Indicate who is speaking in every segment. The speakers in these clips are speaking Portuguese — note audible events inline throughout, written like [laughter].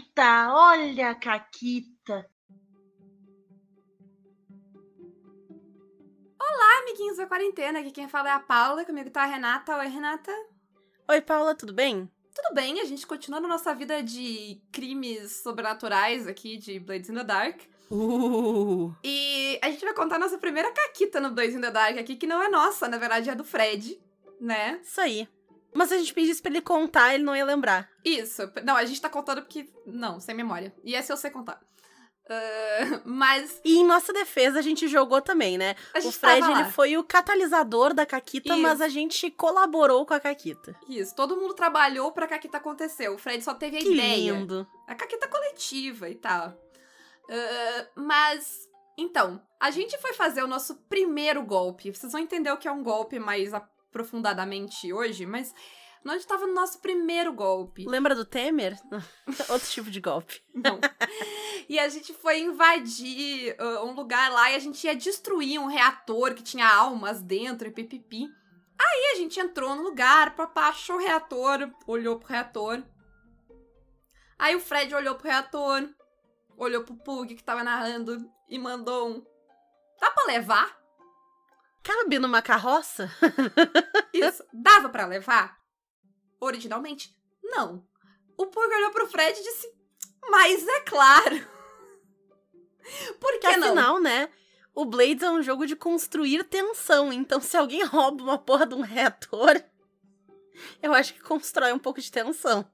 Speaker 1: Caquita, olha a Caquita.
Speaker 2: Olá, amiguinhos da quarentena. Aqui quem fala é a Paula, comigo tá a Renata. Oi, Renata.
Speaker 3: Oi, Paula, tudo bem?
Speaker 2: Tudo bem, a gente continua na nossa vida de crimes sobrenaturais aqui de Blades in the Dark.
Speaker 3: Uh.
Speaker 2: E a gente vai contar a nossa primeira caquita no Blades in the Dark aqui, que não é nossa, na verdade é do Fred, né?
Speaker 3: Isso aí. Mas se a gente pedisse pra ele contar, ele não ia lembrar.
Speaker 2: Isso. Não, a gente tá contando porque. Não, sem memória. E essa eu sei contar. Uh, mas.
Speaker 3: E em nossa defesa, a gente jogou também, né?
Speaker 2: A
Speaker 3: O Fred, ele foi o catalisador da Caquita,
Speaker 2: Isso.
Speaker 3: mas a gente colaborou com a Caquita.
Speaker 2: Isso, todo mundo trabalhou pra Caquita acontecer. O Fred só teve a
Speaker 3: Que
Speaker 2: ideia.
Speaker 3: lindo.
Speaker 2: A caqueta coletiva e tal. Ah, mas, então, a gente foi fazer o nosso primeiro golpe. Vocês vão entender o que é um golpe mais aprofundadamente hoje, mas nós tava no nosso primeiro golpe.
Speaker 3: Lembra do Temer? [laughs] Outro tipo de golpe.
Speaker 2: Não. e a gente foi invadir ah, um lugar lá e a gente ia destruir um reator que tinha almas dentro e pipipi. Aí a gente entrou no lugar, papá achou o reator, olhou pro reator. Aí o Fred olhou pro reator, olhou pro Pug que tava narrando e mandou um. Dá pra levar?
Speaker 3: Cabe numa carroça? [laughs]
Speaker 2: Isso. Dava pra levar? Originalmente, não. O Pug olhou pro Fred e disse: Mas é claro. [laughs] Por que
Speaker 3: Porque
Speaker 2: não?
Speaker 3: afinal, né? O Blades é um jogo de construir tensão. Então, se alguém rouba uma porra de um reator, [laughs] eu acho que constrói um pouco de tensão.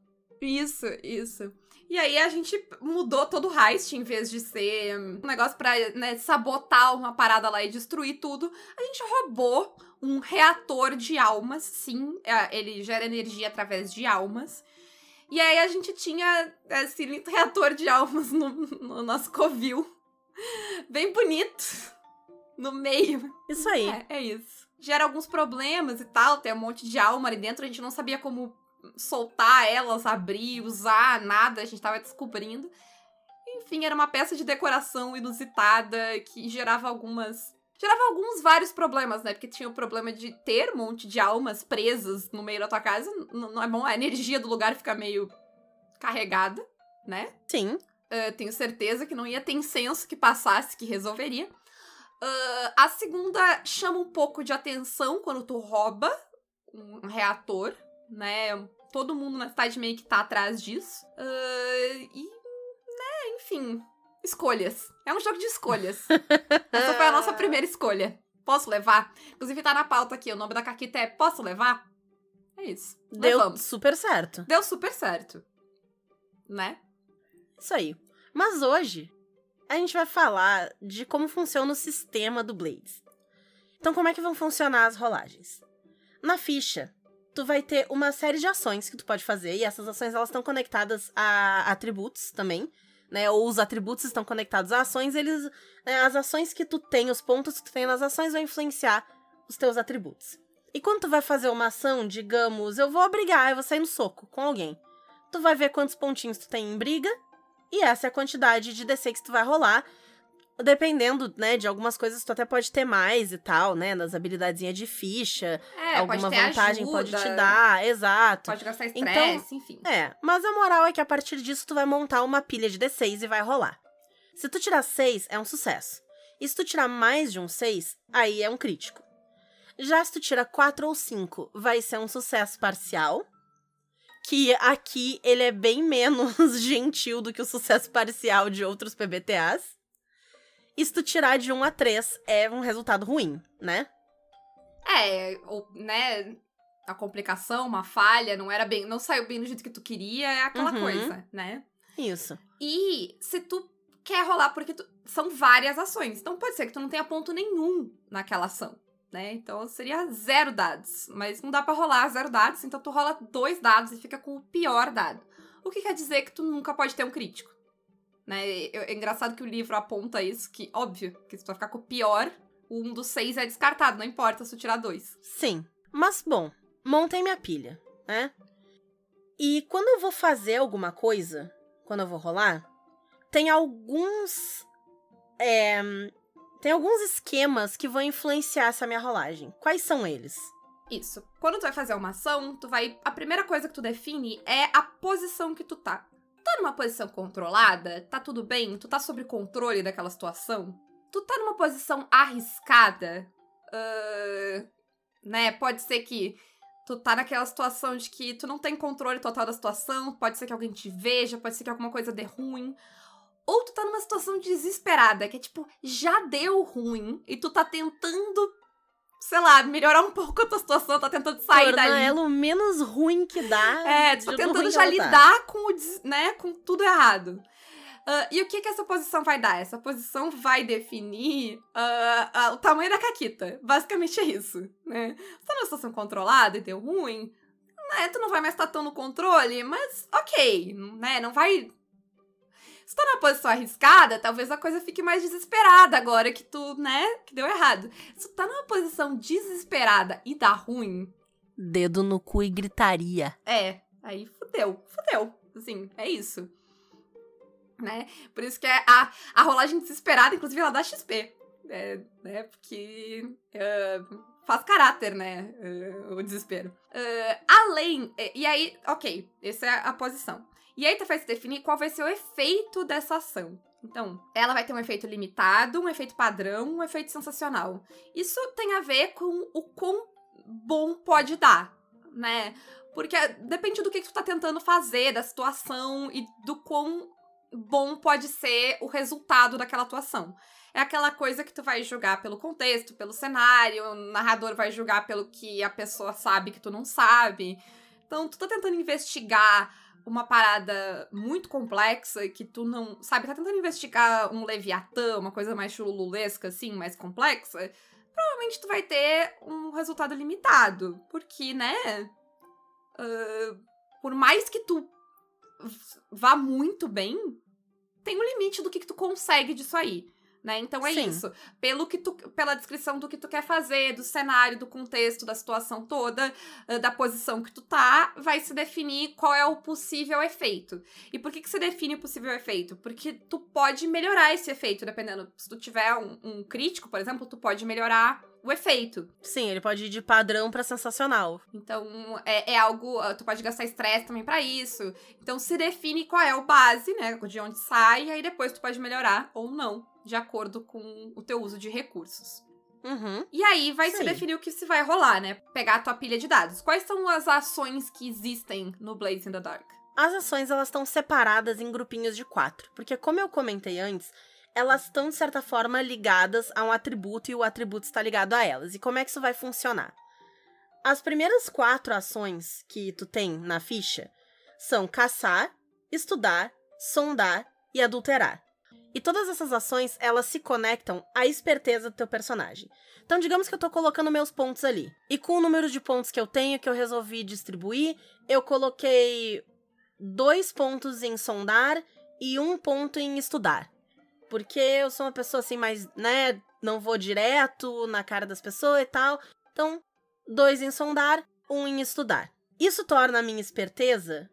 Speaker 2: Isso, isso. E aí a gente mudou todo o heist, em vez de ser um negócio pra né, sabotar uma parada lá e destruir tudo. A gente roubou um reator de almas, sim. é, Ele gera energia através de almas. E aí a gente tinha esse lindo reator de almas no, no nosso covil. Bem bonito. No meio.
Speaker 3: Isso aí.
Speaker 2: É, é isso. Gera alguns problemas e tal, tem um monte de alma ali dentro, a gente não sabia como soltar elas, abrir, usar, nada, a gente tava descobrindo. Enfim, era uma peça de decoração inusitada que gerava algumas. Gerava alguns vários problemas, né? Porque tinha o problema de ter um monte de almas presas no meio da tua casa. N- não é bom, a energia do lugar fica meio carregada, né?
Speaker 3: Sim.
Speaker 2: Uh, tenho certeza que não ia ter incenso que passasse que resolveria. Uh, a segunda chama um pouco de atenção quando tu rouba um reator, né? Todo mundo na cidade meio que tá atrás disso. Uh, e, né, enfim, escolhas. É um jogo de escolhas. [laughs] Essa foi a nossa primeira escolha. Posso levar? Inclusive tá na pauta aqui, o nome da caquita é Posso levar? É isso.
Speaker 3: Deu super certo.
Speaker 2: Deu super certo. Né?
Speaker 3: Isso aí. Mas hoje, a gente vai falar de como funciona o sistema do Blades. Então, como é que vão funcionar as rolagens? Na ficha, tu vai ter uma série de ações que tu pode fazer, e essas ações elas estão conectadas a atributos também, né? Ou os atributos estão conectados a ações, eles. né, as ações que tu tem, os pontos que tu tem nas ações vão influenciar os teus atributos. E quando tu vai fazer uma ação, digamos, eu vou brigar, eu vou sair no soco com alguém. Tu vai ver quantos pontinhos tu tem em briga, e essa é a quantidade de DC que tu vai rolar. Dependendo, né, de algumas coisas, tu até pode ter mais e tal, né? Nas habilidadezinhas de ficha.
Speaker 2: É,
Speaker 3: alguma
Speaker 2: pode
Speaker 3: vantagem
Speaker 2: ajuda,
Speaker 3: pode te dar, exato.
Speaker 2: Pode gastar
Speaker 3: Então,
Speaker 2: estresse, enfim.
Speaker 3: É, mas a moral é que a partir disso tu vai montar uma pilha de D6 e vai rolar. Se tu tirar 6, é um sucesso. E se tu tirar mais de um 6, aí é um crítico. Já se tu tira 4 ou 5, vai ser um sucesso parcial. Que aqui ele é bem menos [laughs] gentil do que o sucesso parcial de outros PBTAs. E se tu tirar de 1 a 3, é um resultado ruim, né?
Speaker 2: É, ou, né, a complicação, uma falha, não era bem, não saiu bem do jeito que tu queria, é aquela
Speaker 3: Uhum.
Speaker 2: coisa, né?
Speaker 3: Isso.
Speaker 2: E se tu quer rolar, porque tu- são várias ações, então pode ser que tu não tenha ponto nenhum naquela ação, né? Então seria zero dados, mas não dá pra rolar zero dados, então tu rola dois dados e fica com o pior dado. O que quer dizer que tu nunca pode ter um crítico, né? É engraçado que o livro aponta isso, que óbvio, que se tu vai ficar com o pior, um dos seis é descartado, não importa se tu tirar dois.
Speaker 3: Sim. Mas, bom, montei minha pilha, né? E quando eu vou fazer alguma coisa, quando eu vou rolar, tem alguns. é, tem alguns esquemas que vão influenciar essa minha rolagem. Quais são eles?
Speaker 2: Isso. Quando tu vai fazer uma ação, tu vai. A primeira coisa que tu define é a posição que tu tá. Tá numa posição controlada? Tá tudo bem? Tu tá sob controle daquela situação? Tu tá numa posição arriscada? Uh, né? Pode ser que tu tá naquela situação de que tu não tem controle total da situação, pode ser que alguém te veja, pode ser que alguma coisa dê ruim. Ou tu tá numa situação desesperada, que é tipo, já deu ruim e tu tá tentando, sei lá, melhorar um pouco a tua situação, tá tentando sair
Speaker 3: Tornar
Speaker 2: dali.
Speaker 3: ela o menos ruim que dá.
Speaker 2: É, tu tá tentando já
Speaker 3: tá.
Speaker 2: lidar com o, né, com tudo errado. Ah, e o que que essa posição vai dar? Essa posição vai definir ah, ah, o tamanho da caquita. Basicamente é isso, né? Você tá numa situação controlada e deu ruim, né? Tu não vai mais estar tão no controle, mas ok, né? Não vai... Se tu tá numa posição arriscada, talvez a coisa fique mais desesperada agora que tu, né, que deu errado. Se tu tá numa posição desesperada e dá ruim,
Speaker 3: Dedo no cu e gritaria.
Speaker 2: é, aí fudeu, fudeu. Assim, é isso. Né? Por isso que é a, a rolagem desesperada, inclusive, ela dá XP. É, né? Porque é, faz caráter, né? é, o desespero. É, além. E aí, ok, essa é a posição. E aí tu se definir qual vai ser o efeito dessa ação. Então, ela vai ter um efeito limitado, um efeito padrão, um efeito sensacional. Isso tem a ver com o quão bom pode dar, né? Porque depende do que, que tu tá tentando fazer, da situação e do quão bom pode ser o resultado daquela atuação. É aquela coisa que tu vai julgar pelo contexto, pelo cenário, o narrador vai julgar pelo que a pessoa sabe que tu não sabe. Então, tu tá tentando investigar uma parada muito complexa que tu não. Sabe, tá tentando investigar um Leviatã, uma coisa mais chululesca, assim, mais complexa. Provavelmente tu vai ter um resultado limitado. Porque, né? ah, por mais que tu vá muito bem, tem um limite do que, que tu consegue disso aí. Né? Então é
Speaker 3: Sim.
Speaker 2: isso. Pelo que tu, pela descrição do que tu quer fazer, do cenário, do contexto, da situação toda, eh, da posição que tu tá, vai se definir qual é o possível efeito. E por que, que se define o possível efeito? Porque tu pode melhorar esse efeito, dependendo. Se tu tiver um, um crítico, por exemplo, tu pode melhorar o efeito.
Speaker 3: Sim, ele pode ir de padrão pra sensacional.
Speaker 2: Então, é, é algo. ah, Tu pode gastar estresse também pra isso. Então, se define qual é o base, né? De onde sai, e aí depois tu pode melhorar ou não, de acordo com o teu uso de recursos.
Speaker 3: Uhum.
Speaker 2: E aí vai
Speaker 3: Isso
Speaker 2: se definir o que se vai rolar, né? Pegar a tua pilha de dados. Quais são as ações que existem no Blaze in the Dark?
Speaker 3: As ações elas estão separadas em grupinhos de quatro, porque como eu comentei antes, elas estão de certa forma ligadas a um atributo e o atributo está ligado a elas. E como é que isso vai funcionar? As primeiras quatro ações que tu tem na ficha são caçar, estudar, sondar e adulterar. E todas essas ações, elas se conectam à esperteza do teu personagem. Então, digamos que eu tô colocando meus pontos ali. E com o número de pontos que eu tenho, que eu resolvi distribuir, eu coloquei dois pontos em sondar e um ponto em estudar. Porque eu sou uma pessoa assim mais, né, não vou direto na cara das pessoas e tal. Então, dois em sondar, um em estudar. Isso torna a minha esperteza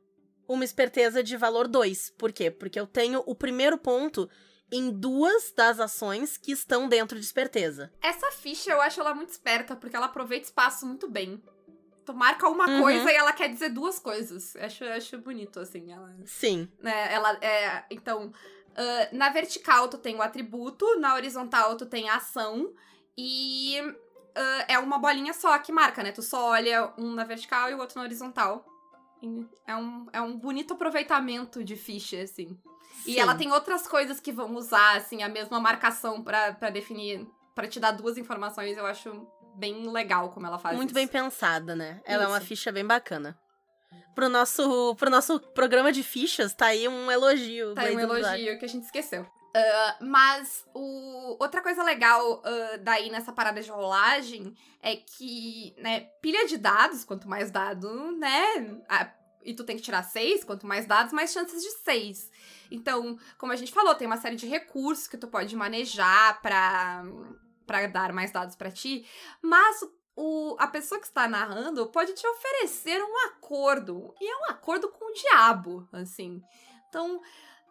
Speaker 3: uma esperteza de valor 2. Por quê? Porque eu tenho o primeiro ponto em duas das ações que estão dentro de esperteza.
Speaker 2: Essa ficha eu acho ela muito esperta, porque ela aproveita espaço muito bem. Tu marca uma
Speaker 3: Uhum.
Speaker 2: coisa e ela quer dizer duas coisas. Eu Acho, eu acho bonito, assim. Ela,
Speaker 3: Sim.
Speaker 2: né, ela é. Então, ah, na vertical tu tem o atributo, na horizontal tu tem a ação, e ah, é uma bolinha só que marca, né? Tu só olha um na vertical e o outro na horizontal. E É um, é um bonito aproveitamento de ficha, assim. E
Speaker 3: Sim.
Speaker 2: ela tem outras coisas que vão usar, assim, a mesma marcação pra, pra definir, pra te dar duas informações. Eu acho bem legal como ela faz
Speaker 3: Muito
Speaker 2: isso.
Speaker 3: bem pensada, né? Ela é uma
Speaker 2: Isso.
Speaker 3: ficha bem bacana. Pro nosso, pro nosso programa de fichas, tá aí um elogio.
Speaker 2: Tá aí um elogio que a gente esqueceu. Ah, mas o... outra coisa legal ah, daí nessa parada de rolagem é que, né, pilha de dados, quanto mais dado, né? a- E tu tem que tirar seis, quanto mais dados, mais chances de seis. Então, como a gente falou, tem uma série de recursos que tu pode manejar pra, pra dar mais dados pra ti. Mas o, a pessoa que está narrando pode te oferecer um acordo. E é um acordo com o diabo, assim. Então,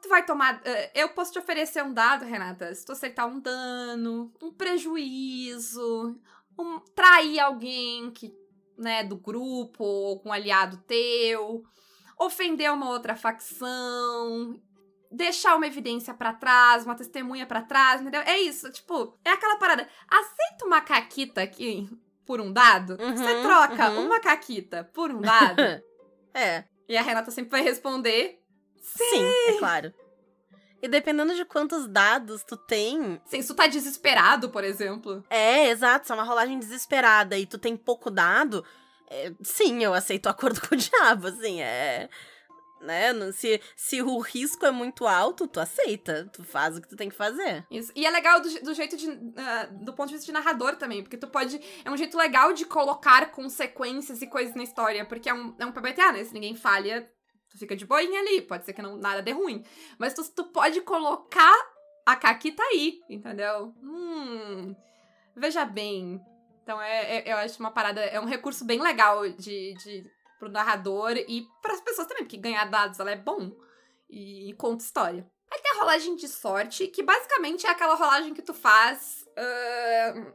Speaker 2: tu vai tomar. eh, eu posso te oferecer um dado, Renata, se tu acertar um dano, um prejuízo, um, trair alguém que, né, do grupo, ou algum aliado teu. ofender uma outra facção, deixar uma evidência para trás, uma testemunha para trás, entendeu? É isso, tipo, é aquela parada. Aceita uma caquita aqui por um dado?
Speaker 3: Uhum,
Speaker 2: Você troca
Speaker 3: uhum.
Speaker 2: uma caquita por um dado? [laughs]
Speaker 3: É,
Speaker 2: e a Renata sempre vai responder.
Speaker 3: Sim, é claro. E dependendo de quantos dados tu tem,
Speaker 2: Sim, se tu tá desesperado, por exemplo.
Speaker 3: é, exato, se é uma rolagem desesperada e tu tem pouco dado, é, sim, eu aceito o acordo com o [laughs] diabo, assim, é... Né? não- Se, se o risco é muito alto, tu aceita, tu faz o que tu tem que fazer.
Speaker 2: Isso. E é legal do, do jeito de. ah, do ponto de vista de narrador também, porque tu pode. É um jeito legal de colocar consequências e coisas na história, porque é um, é um PBTA, né? Se ninguém falha, tu fica de boinha ali. Pode ser que não, nada dê ruim. Mas tu, tu pode colocar a Caquita aí, entendeu? Hum. Veja bem. Então, é, é- eu acho uma parada. É um recurso bem legal de, de, pro narrador e pras pessoas também, porque ganhar dados ela é bom e conta história. Aí tem a rolagem de sorte, que basicamente é aquela rolagem que tu faz ahn,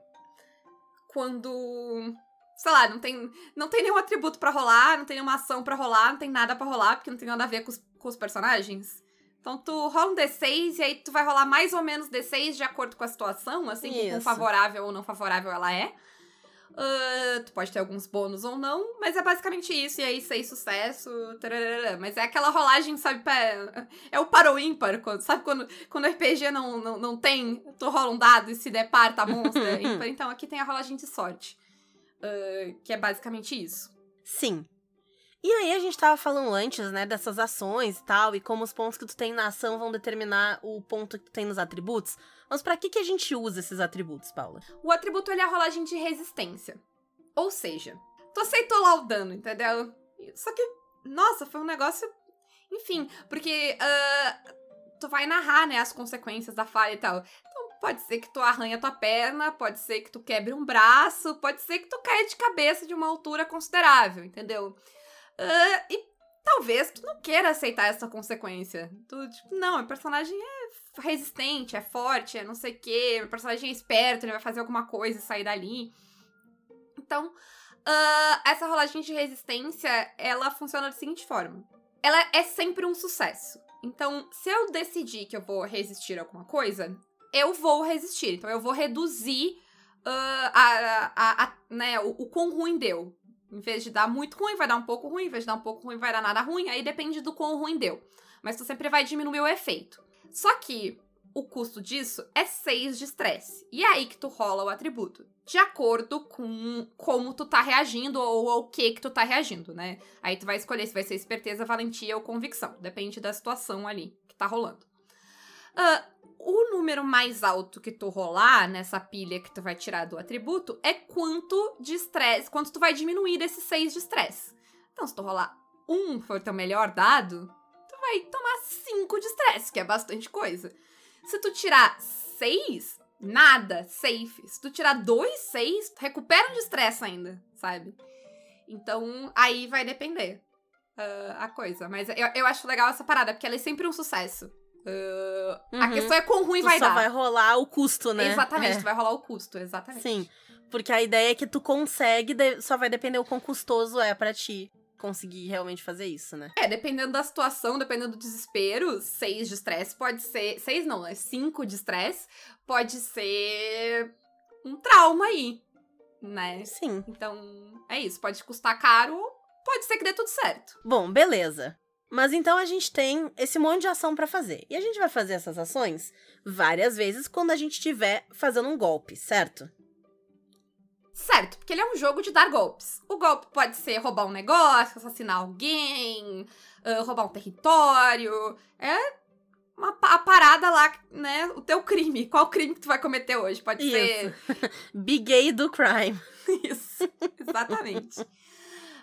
Speaker 2: quando. Sei lá, não tem, não tem nenhum atributo pra rolar, não tem nenhuma ação pra rolar, não tem nada pra rolar, porque não tem nada a ver com os, com os personagens. Então tu rola um D6 e aí tu vai rolar mais ou menos D6 de acordo com a situação, assim, com favorável ou não favorável ela é. Ah, tu pode ter alguns bônus ou não, mas é basicamente isso. E aí, seis sucesso, tararara. mas é aquela rolagem, sabe, pra- é o para ou ímpar, quando- sabe quando, quando o RPG não, não, não tem, tu rola um dado e se der par, tá monstro, é. [laughs] Então aqui tem a rolagem de sorte, Ah, que é basicamente isso.
Speaker 3: Sim. E aí a gente tava falando antes, né, dessas ações e tal, e como os pontos que tu tem na ação vão determinar o ponto que tu tem nos atributos. Mas pra que que a gente usa esses atributos, Paula?
Speaker 2: O atributo ele é a rolagem de resistência. Ou seja, tu aceitou lá o dano, entendeu? Só que, nossa, foi um negócio. Enfim, porque ah, tu vai narrar, né, as consequências da falha e tal. Então, pode ser que tu arranha tua perna, pode ser que tu quebre um braço, pode ser que tu caia de cabeça de uma altura considerável, entendeu? Ah, e talvez tu não queira aceitar essa consequência. Tu, tipo, não, o personagem é resistente, é forte, é não sei o quê, o personagem é esperto, ele vai fazer alguma coisa e sair dali. Então, ah, essa rolagem de resistência, ela funciona da seguinte forma. Ela é sempre um sucesso. Então, se eu decidir que eu vou resistir a alguma coisa, eu vou resistir. Então, eu vou reduzir ah, a, a- a- né, o, o quão ruim deu. Em vez de dar muito ruim, vai dar um pouco ruim. Em vez de dar um pouco ruim, vai dar nada ruim. Aí depende do quão ruim deu. Mas tu sempre vai diminuir o efeito. Só que o custo disso é 6 de estresse. E é aí que tu rola o atributo. De acordo com como tu tá reagindo ou ao que que tu tá reagindo, né? Aí tu vai escolher se vai ser esperteza, valentia ou convicção. Depende da situação ali que tá rolando. Ah, o número mais alto que tu rolar nessa pilha que tu vai tirar do atributo é quanto de estresse, quanto tu vai diminuir desses 6 de estresse. Então, se tu rolar um for teu melhor dado, tu vai tomar 5 de estresse, que é bastante coisa. Se tu tirar 6, nada, safe. Se tu tirar 2, 6, tu recupera de estresse ainda, sabe? Então, aí vai depender ah, a coisa. Mas eu, eu acho legal essa parada, porque ela é sempre um sucesso. Ah, A
Speaker 3: Uhum.
Speaker 2: questão é quão ruim
Speaker 3: Tu
Speaker 2: vai
Speaker 3: só
Speaker 2: dar.
Speaker 3: vai rolar o custo, né?
Speaker 2: Exatamente,
Speaker 3: É.
Speaker 2: tu vai rolar o custo, exatamente.
Speaker 3: Sim, porque a ideia é que tu consegue, só vai depender o quão custoso é pra ti conseguir realmente fazer isso, né?
Speaker 2: É, dependendo da situação, dependendo do desespero, seis de estresse pode ser. Seis não, é cinco de estresse pode ser um trauma aí, né?
Speaker 3: Sim.
Speaker 2: Então, é isso. Pode custar caro, pode ser que dê tudo certo.
Speaker 3: Bom, beleza. Mas então a gente tem esse monte de ação pra fazer. E a gente vai fazer essas ações várias vezes quando a gente estiver fazendo um golpe, certo?
Speaker 2: Certo, porque ele é um jogo de dar golpes. O golpe pode ser roubar um negócio, assassinar alguém, ah, roubar um território. É uma, a parada lá, né? O teu crime. Qual crime que tu vai cometer hoje? Pode ser. [laughs]
Speaker 3: Big gay do crime. [laughs]
Speaker 2: Isso, exatamente. [laughs]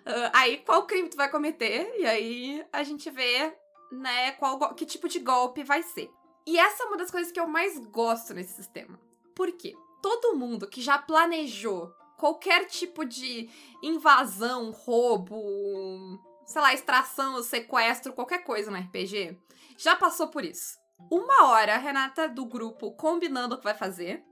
Speaker 2: Ah, aí, qual crime tu vai cometer? E aí a gente vê, né, qual, que tipo de golpe vai ser. E essa é uma das coisas que eu mais gosto nesse sistema. Por quê? Todo mundo que já planejou qualquer tipo de invasão, roubo, sei lá, extração, sequestro, qualquer coisa no RPG, já passou por isso. Uma hora, a Renata do grupo combinando o que vai fazer,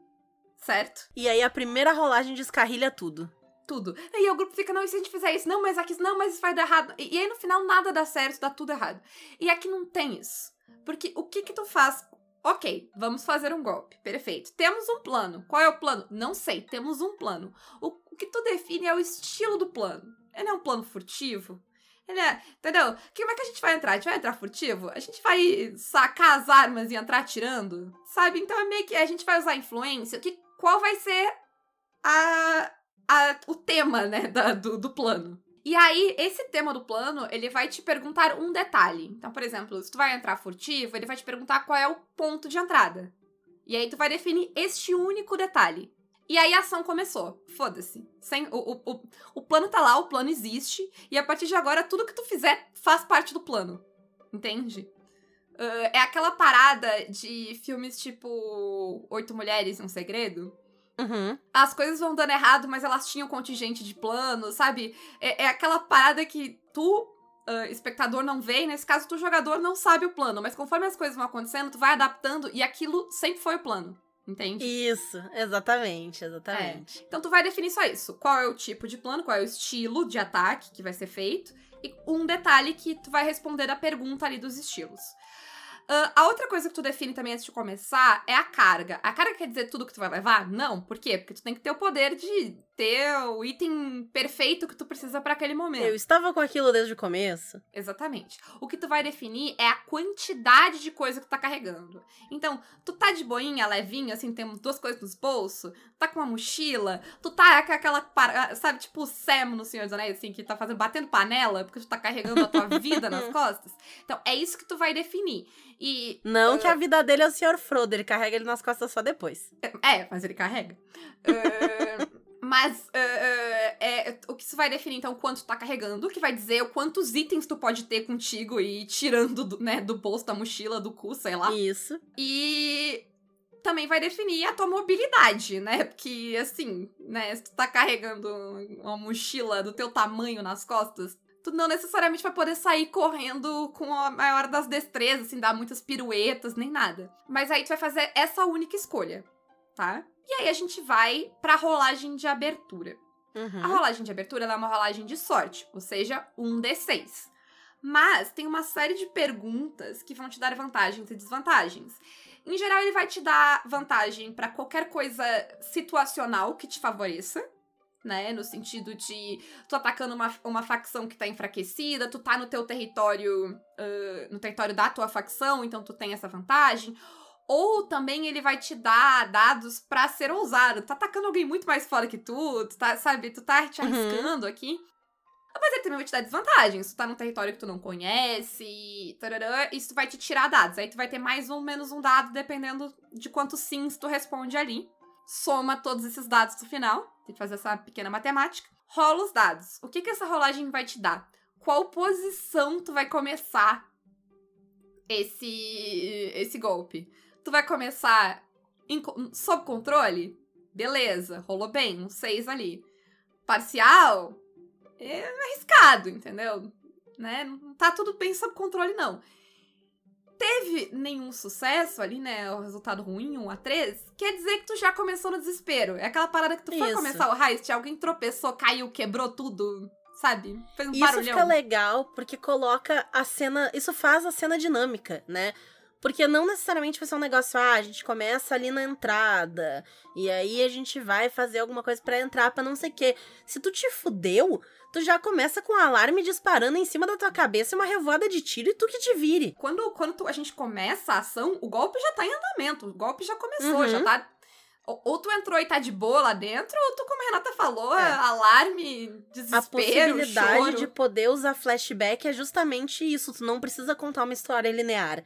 Speaker 2: certo?
Speaker 3: E aí a primeira rolagem descarrilha tudo.
Speaker 2: Tudo. E aí o grupo fica, não, e se a gente fizer isso? Não, mas aqui, não, mas isso vai dar errado. E, e aí no final nada dá certo, dá tudo errado. E aqui não tem isso. Porque o que que tu faz? Ok, vamos fazer um golpe. Perfeito. Temos um plano. Qual é o plano? Não sei, temos um plano. O, o que tu define é o estilo do plano. Ele é um plano furtivo? Ele é, entendeu? Como é que a gente vai entrar? A gente vai entrar furtivo? A gente vai sacar as armas e entrar atirando? Sabe? Então é meio que a gente vai usar influência. Que, qual vai ser a, a, o tema, né, da, do, do plano? E aí, esse tema do plano, ele vai te perguntar um detalhe. Então, por exemplo, se tu vai entrar furtivo, ele vai te perguntar qual é o ponto de entrada. E aí tu vai definir este único detalhe. E aí a ação começou. Foda-se. Sem, o, o, o, o plano tá lá, o plano existe. E a partir de agora, tudo que tu fizer faz parte do plano. Entende? Uh, é aquela parada de filmes tipo Oito Mulheres e um Segredo.
Speaker 3: Uhum.
Speaker 2: As coisas vão dando errado, mas elas tinham contingente de plano, sabe? É, é aquela parada que tu, uh, espectador, não vê, e nesse caso, tu, jogador, não sabe o plano. Mas conforme as coisas vão acontecendo, tu vai adaptando e aquilo sempre foi o plano. Entende?
Speaker 3: Isso, exatamente, exatamente.
Speaker 2: É. Então tu vai definir só isso. Qual é o tipo de plano, qual é o estilo de ataque que vai ser feito. E um detalhe que tu vai responder a pergunta ali dos estilos. Uh, a outra coisa que tu define também antes de começar é a carga. A carga quer dizer tudo que tu vai levar? Não. Por quê? Porque tu tem que ter o poder de ter o item perfeito que tu precisa para aquele momento.
Speaker 3: Eu estava com aquilo desde o começo.
Speaker 2: Exatamente. O que tu vai definir é a quantidade de coisa que tu tá carregando. Então, tu tá de boinha, levinho, assim, temos duas coisas nos bolsos, tá com uma mochila, tu tá com aquela, sabe, tipo o Sam no Senhor dos Anéis, assim, que tá fazendo, batendo panela, porque tu tá carregando a tua [laughs] vida nas costas. Então, é isso que tu vai definir. E.
Speaker 3: Não uh... que a vida dele é o Sr. Frodo, ele carrega ele nas costas só depois.
Speaker 2: É, mas ele carrega. uh... [laughs] Mas uh, é, o que isso vai definir, então, quanto tu tá carregando, que vai dizer quantos itens tu pode ter contigo e ir tirando do, né, do bolso, da mochila, do cu, sei lá.
Speaker 3: Isso.
Speaker 2: E também vai definir a tua mobilidade, né? Porque, assim, né, se tu tá carregando uma mochila do teu tamanho nas costas, tu não necessariamente vai poder sair correndo com a maior das destrezas, assim, dar muitas piruetas, nem nada. Mas aí tu vai fazer essa única escolha, tá? E aí a gente vai pra rolagem de abertura.
Speaker 3: Uhum.
Speaker 2: A rolagem de abertura é uma rolagem de sorte, ou seja, um D6. Mas tem uma série de perguntas que vão te dar vantagens e desvantagens. Em geral, ele vai te dar vantagem para qualquer coisa situacional que te favoreça, né? No sentido de tu atacando uma, uma facção que tá enfraquecida, tu tá no teu território, uh, no território da tua facção, então tu tem essa vantagem. Ou também ele vai te dar dados para ser ousado. Tá atacando alguém muito mais fora que tu, tu tá, sabe, tu tá te uhum. arriscando uhum. aqui. Mas ele também vai te dar desvantagens. Tu tá num território que tu não conhece, tarará, isso vai te tirar dados. Aí tu vai ter mais ou menos um dado, dependendo de quantos sims tu responde ali. Soma todos esses dados no final. Tem que fazer essa pequena matemática. Rola os dados. O que que essa rolagem vai te dar? Qual posição tu vai começar esse, esse golpe? tu vai começar em, sob controle? Beleza, rolou bem, um 6 ali. Parcial? É arriscado, entendeu? Né? Não tá tudo bem sob controle, não. Teve nenhum sucesso ali, né? O resultado ruim, 1 a 3, quer dizer que tu já começou no desespero. É aquela parada que tu foi Isso. começar o heist, alguém tropeçou, caiu, quebrou tudo, sabe? Fez um
Speaker 3: isso
Speaker 2: barulhão.
Speaker 3: Isso fica legal porque coloca a cena. Isso faz a cena dinâmica, né? Porque não necessariamente vai ser um negócio, ah, a gente começa ali na entrada, e aí a gente vai fazer alguma coisa para entrar pra não sei o quê. Se tu te fudeu, tu já começa com o um alarme disparando em cima da tua cabeça e uma revoada de tiro e tu que te vire.
Speaker 2: Quando, quando tu, a gente começa a ação, o golpe já tá em andamento, o golpe já começou, uhum. já tá ou, ou, tu entrou e tá de boa lá dentro, ou tu, como a Renata falou, é. alarme, desespero, A
Speaker 3: possibilidade
Speaker 2: choro.
Speaker 3: de poder usar flashback é justamente isso. Tu não precisa contar uma história linear.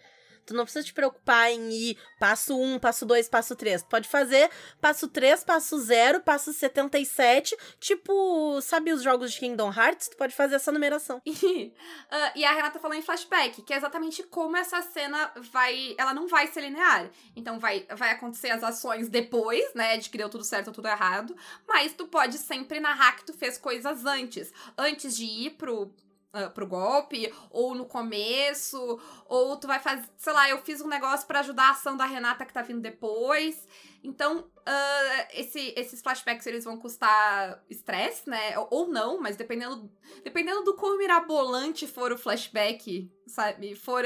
Speaker 3: Tu não precisa te preocupar em ir passo 1, passo 2, passo 3. Tu pode fazer passo 3, passo 0, passo 77. Tipo, sabe os jogos de Kingdom Hearts? Tu pode fazer essa numeração.
Speaker 2: E, [laughs] uh, e a Renata falou em flashback, que é exatamente como essa cena vai. Ela não vai ser linear. Então vai, vai acontecer as ações depois, né? De que deu tudo certo ou tudo errado. Mas tu pode sempre narrar que tu fez coisas antes. Antes de ir pro uh, pro golpe, ou no começo, ou tu vai fazer, sei lá, eu fiz um negócio para ajudar a ação da Renata que tá vindo depois. Então, uh, esse, esses flashbacks eles vão custar estresse, né? Ou, ou não, mas dependendo, dependendo do quão mirabolante for o flashback, sabe? For.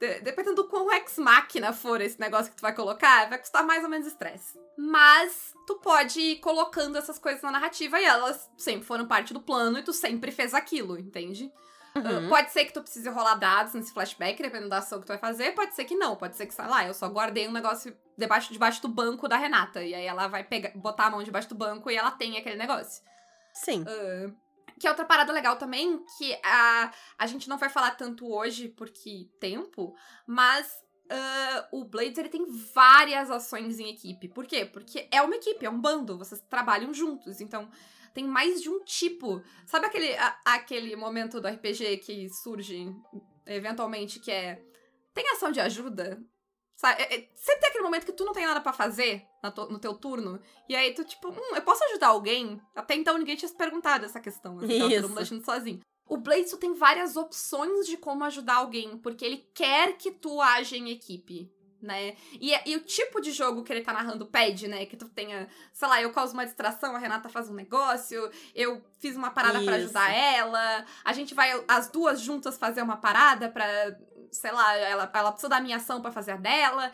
Speaker 2: De, dependendo do quão ex-máquina for esse negócio que tu vai colocar, vai custar mais ou menos estresse. Mas tu pode ir colocando essas coisas na narrativa e elas sempre foram parte do plano e tu sempre fez aquilo, entende?
Speaker 3: Uhum.
Speaker 2: Uh, pode ser que tu precise rolar dados nesse flashback, dependendo da ação que tu vai fazer. Pode ser que não. Pode ser que, sei lá, eu só guardei um negócio debaixo, debaixo do banco da Renata. E aí ela vai pegar, botar a mão debaixo do banco e ela tem aquele negócio.
Speaker 3: Sim.
Speaker 2: Uh, que é outra parada legal também, que a, a gente não vai falar tanto hoje porque tempo, mas uh, o Blades ele tem várias ações em equipe. Por quê? Porque é uma equipe, é um bando, vocês trabalham juntos. Então, tem mais de um tipo. Sabe aquele, a, aquele momento do RPG que surge eventualmente que é. Tem ação de ajuda? Sabe? É, é, sempre tem aquele momento que tu não tem nada para fazer no teu turno. E aí tu, tipo, hum, eu posso ajudar alguém? Até então ninguém tinha se perguntado essa questão. Assim, tava todo mundo agindo sozinho. O Blades tem várias opções de como ajudar alguém, porque ele quer que tu age em equipe né? E, e o tipo de jogo que ele tá narrando pede, né? Que tu tenha, sei lá, eu causo uma distração, a Renata faz um negócio, eu fiz uma parada para ajudar ela, a gente vai as duas juntas fazer uma parada para, sei lá, ela, ela precisa da minha ação para fazer a dela.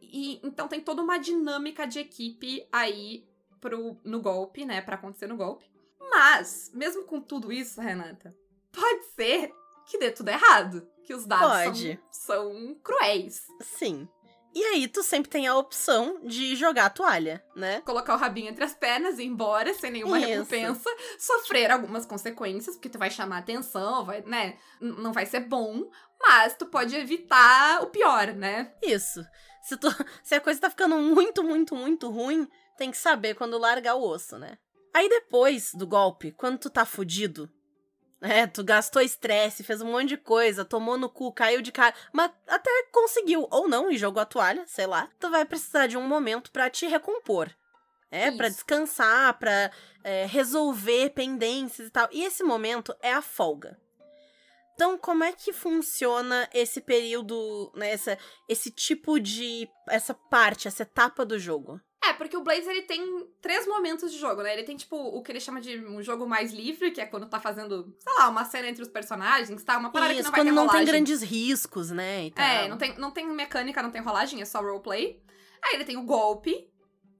Speaker 2: E então tem toda uma dinâmica de equipe aí pro, no golpe, né? Pra acontecer no golpe. Mas, mesmo com tudo isso, Renata, pode ser que dê tudo errado. Que os dados. São, são cruéis.
Speaker 3: Sim. E aí, tu sempre tem a opção de jogar a toalha, né?
Speaker 2: Colocar o rabinho entre as pernas e ir embora sem nenhuma
Speaker 3: Isso.
Speaker 2: recompensa, sofrer algumas consequências, porque tu vai chamar atenção, vai, né? Não vai ser bom, mas tu pode evitar o pior, né?
Speaker 3: Isso. Se, tu, [laughs] se a coisa tá ficando muito, muito, muito ruim, tem que saber quando largar o osso, né? Aí depois do golpe, quando tu tá fudido, é, tu gastou estresse, fez um monte de coisa, tomou no cu, caiu de cara, mas até conseguiu, ou não, e jogou a toalha, sei lá. Tu vai precisar de um momento pra te recompor. É, pra
Speaker 2: Isso.
Speaker 3: descansar, pra é, resolver pendências e tal. E esse momento é a folga. Então, como é que funciona esse período, né, essa, esse tipo de. essa parte, essa etapa do jogo?
Speaker 2: É, porque o Blaze ele tem três momentos de jogo, né? Ele tem, tipo, o que ele chama de um jogo mais livre, que é quando tá fazendo, sei lá, uma cena entre os personagens, tá? Uma parada que
Speaker 3: Isso,
Speaker 2: não vai
Speaker 3: quando
Speaker 2: ter
Speaker 3: não
Speaker 2: rolagem.
Speaker 3: tem grandes riscos, né?
Speaker 2: É, não tem, não tem mecânica, não tem rolagem, é só roleplay. Aí ele tem o golpe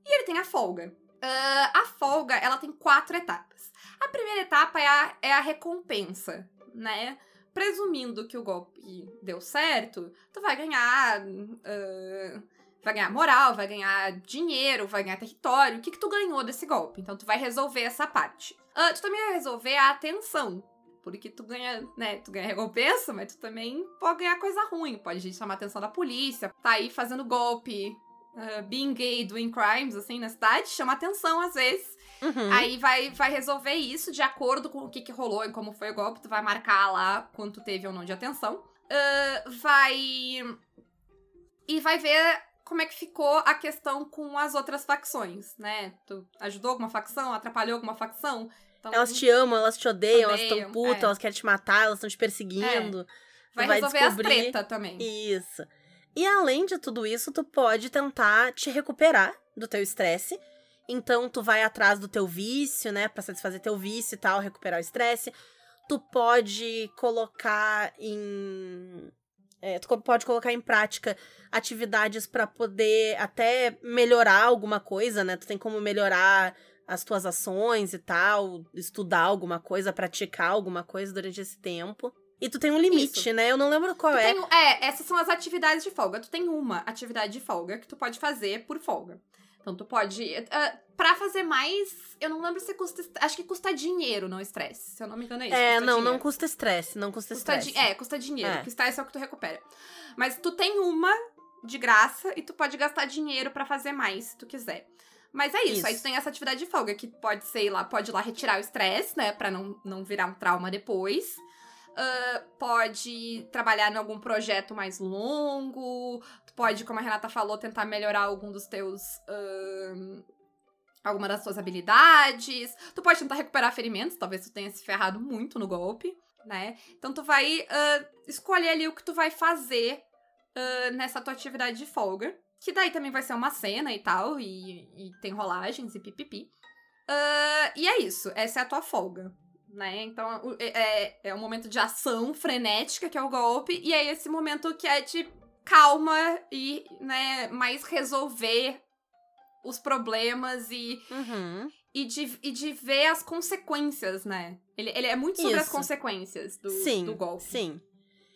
Speaker 2: e ele tem a folga. Ah, a folga, ela tem quatro etapas. A primeira etapa é a, é a recompensa, né? Presumindo que o golpe deu certo, tu vai ganhar. ah, vai ganhar moral, vai ganhar dinheiro, vai ganhar território. O que, que tu ganhou desse golpe? Então tu vai resolver essa parte. Ah, tu também vai resolver a atenção. Porque tu ganha, né, tu ganha recompensa, mas tu também pode ganhar coisa ruim. Pode chamar a atenção da polícia, tá aí fazendo golpe, uh, being gay, doing crimes, assim, na cidade, chama atenção às vezes.
Speaker 3: Uhum.
Speaker 2: Aí vai, vai resolver isso de acordo com o que, que rolou e como foi o golpe. Tu vai marcar lá quanto teve ou não de atenção. Ah, vai. E vai ver como é que ficou a questão com as outras facções, né? Tu ajudou alguma facção, atrapalhou alguma facção. Então,
Speaker 3: Elas te amam, elas te odeiam, elas
Speaker 2: Odeiam,
Speaker 3: estão putas,
Speaker 2: é.
Speaker 3: elas querem te matar, elas estão te perseguindo.
Speaker 2: vai,
Speaker 3: vai
Speaker 2: resolver
Speaker 3: descobrir-
Speaker 2: as treta também.
Speaker 3: Isso. E além de tudo isso, tu pode tentar te recuperar do teu estresse. Então, tu vai atrás do teu vício, né? Pra satisfazer teu vício e tal, recuperar o estresse. Tu pode colocar em. é, tu pode colocar em prática atividades pra poder até melhorar alguma coisa, né? Tu tem como melhorar as tuas ações e tal, estudar alguma coisa, praticar alguma coisa durante esse tempo. E tu tem um limite,
Speaker 2: Isso.
Speaker 3: né? Eu não lembro qual
Speaker 2: Tu
Speaker 3: é.
Speaker 2: tem- é, essas são as atividades de folga. Tu tem uma atividade de folga que tu pode fazer por folga. Então tu pode. Uh, pra fazer mais. Eu não lembro se custa. Acho que custa dinheiro, não estresse. Se eu não me engano, é isso.
Speaker 3: É, não, não
Speaker 2: dinheiro.
Speaker 3: custa estresse, não custa, estresse.
Speaker 2: É, custa dinheiro.
Speaker 3: É.
Speaker 2: Estresse é o que tu recupera. Mas tu tem uma de graça e tu pode gastar dinheiro pra fazer mais, se tu quiser. Mas é isso.
Speaker 3: Isso.
Speaker 2: Aí tu tem essa atividade de folga, que pode ser lá, pode ir lá retirar o estresse, né? Pra não, não virar um trauma depois. Ah, pode trabalhar em algum projeto mais longo. Tu pode, como a Renata falou, tentar melhorar algum dos teus. ahn, alguma das suas habilidades. Tu pode tentar recuperar ferimentos, talvez tu tenha se ferrado muito no golpe. né? Então tu vai uh, escolher ali o que tu vai fazer uh, nessa tua atividade de folga. Que daí também vai ser uma cena e tal, e, e tem rolagens e pipipi. Uh, e é isso, essa é a tua folga. Né? Então é, é um momento de ação frenética, que é o golpe, e é esse momento que é de calma e né, mais resolver os problemas e,
Speaker 3: Uhum.
Speaker 2: e, de, e de ver as consequências, né? Ele, ele é muito sobre as
Speaker 3: Isso.
Speaker 2: consequências do,
Speaker 3: sim,
Speaker 2: do golpe.
Speaker 3: Sim.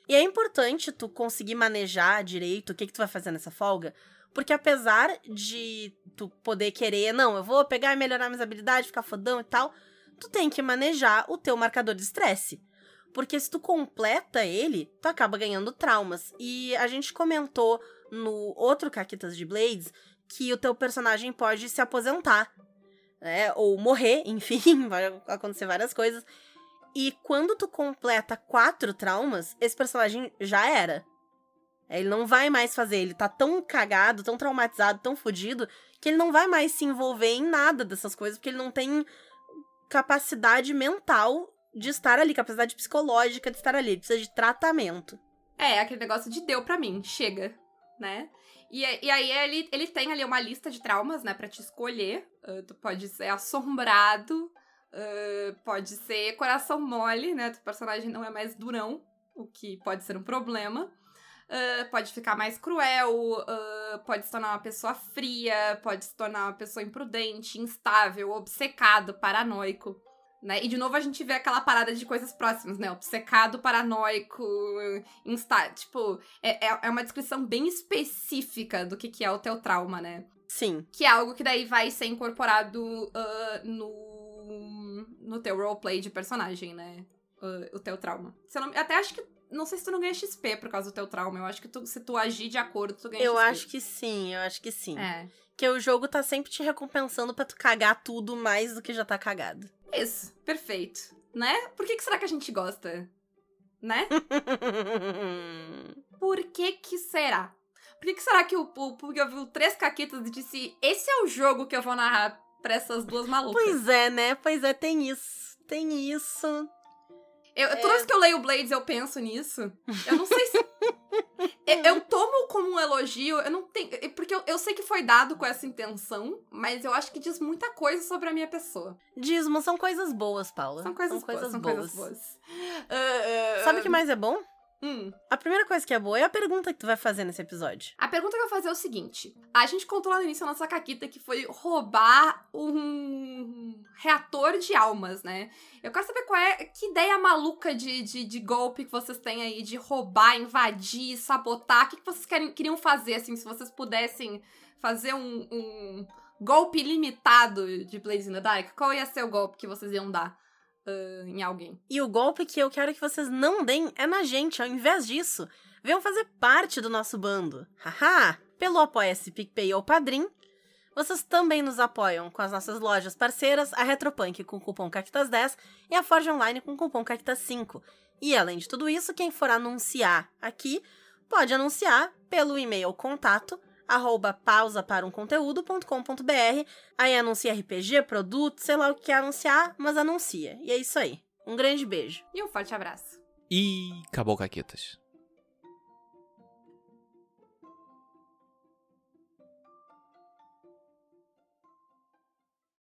Speaker 3: E é importante tu conseguir manejar direito o que, que tu vai fazer nessa folga. Porque apesar de tu poder querer, não, eu vou pegar e melhorar minhas habilidades, ficar fodão e tal, tu tem que manejar o teu marcador de estresse. Porque se tu completa ele, tu acaba ganhando traumas. E a gente comentou no outro Caquitas de Blades que o teu personagem pode se aposentar. Né? Ou morrer, [laughs] enfim, vai acontecer várias coisas. E quando tu completa quatro traumas, esse personagem já era. Ele não vai mais fazer, ele tá tão cagado, tão traumatizado, tão fodido, que ele não vai mais se envolver em nada dessas coisas, porque ele não tem capacidade mental de estar ali, capacidade psicológica de estar ali, precisa de tratamento.
Speaker 2: É, aquele negócio de deu pra mim, chega, né? E, e aí ele, ele tem ali uma lista de traumas, né, pra te escolher. Uh, tu pode ser assombrado, uh, pode ser coração mole, né? Tu personagem não é mais durão, o que pode ser um problema. Uh, pode ficar mais cruel, uh, pode se tornar uma pessoa fria, pode se tornar uma pessoa imprudente, instável, obcecado, paranoico. Né? E de novo a gente vê aquela parada de coisas próximas, né? Obcecado, paranoico, insta... Tipo, é, é é uma descrição bem específica do que, que é o teu trauma, né?
Speaker 3: Sim.
Speaker 2: Que é algo que daí vai ser incorporado ah, no, no teu roleplay de personagem, né? Ah, o teu trauma. Se eu não- até acho que. Não sei se tu não ganha XP por causa do teu trauma. Eu acho que tu- se tu agir de acordo, tu ganha
Speaker 3: Eu
Speaker 2: XP.
Speaker 3: acho que sim, eu acho que sim.
Speaker 2: É.
Speaker 3: Porque o jogo tá sempre te recompensando pra tu cagar tudo mais do que já tá cagado.
Speaker 2: Isso, perfeito. Né? Por que, que será que a gente gosta? Né? [laughs] Por que que será? Por que, que será que o, o Pug ouviu três caquetas e disse: Esse é o jogo que eu vou narrar pra essas duas malucas?
Speaker 3: pois é, né? Pois é, tem isso. Tem isso.
Speaker 2: Eu,
Speaker 3: É.
Speaker 2: Toda vez que eu leio Blades, eu penso nisso. Eu não sei se. [laughs] eu, eu tomo como um elogio, eu não tenho. Porque eu, eu sei que foi dado com essa intenção, mas eu acho que diz muita coisa sobre a minha pessoa.
Speaker 3: Dízimo são coisas boas, Paula.
Speaker 2: São coisas, boas, são coisas boas. Ah, ah,
Speaker 3: Sabe o que mais é bom?
Speaker 2: Hum.
Speaker 3: A primeira coisa que é boa é a pergunta que tu vai fazer nesse episódio.
Speaker 2: A pergunta que eu vou fazer é o seguinte: a gente contou lá no início a nossa caquita que foi roubar um reator de almas, né? Eu quero saber qual é que ideia maluca de, de, de golpe que vocês têm aí de roubar, invadir, sabotar. O que, que vocês querem, queriam fazer, assim, se vocês pudessem fazer um, um golpe limitado de Blaze in the Dark? Qual ia ser o golpe que vocês iam dar ah, em alguém?
Speaker 3: E o golpe que eu quero que vocês não deem é na gente. Ao invés disso, venham fazer parte do nosso bando. Haha! Pelo Apoia-se PicPay ou Padrim, vocês também nos apoiam com as nossas lojas parceiras, a Retropunk com cupom CACTAS10 e a Forge Online com cupom CACTAS5. E além de tudo isso, quem for anunciar aqui, pode anunciar pelo e-mail contato arroba pausa para um conteúdo.com.br. Aí anuncia RPG, produto, sei lá o que quer anunciar, mas anuncia. E é isso aí. Um grande beijo.
Speaker 2: E um forte abraço.
Speaker 4: E acabou, Caquetas.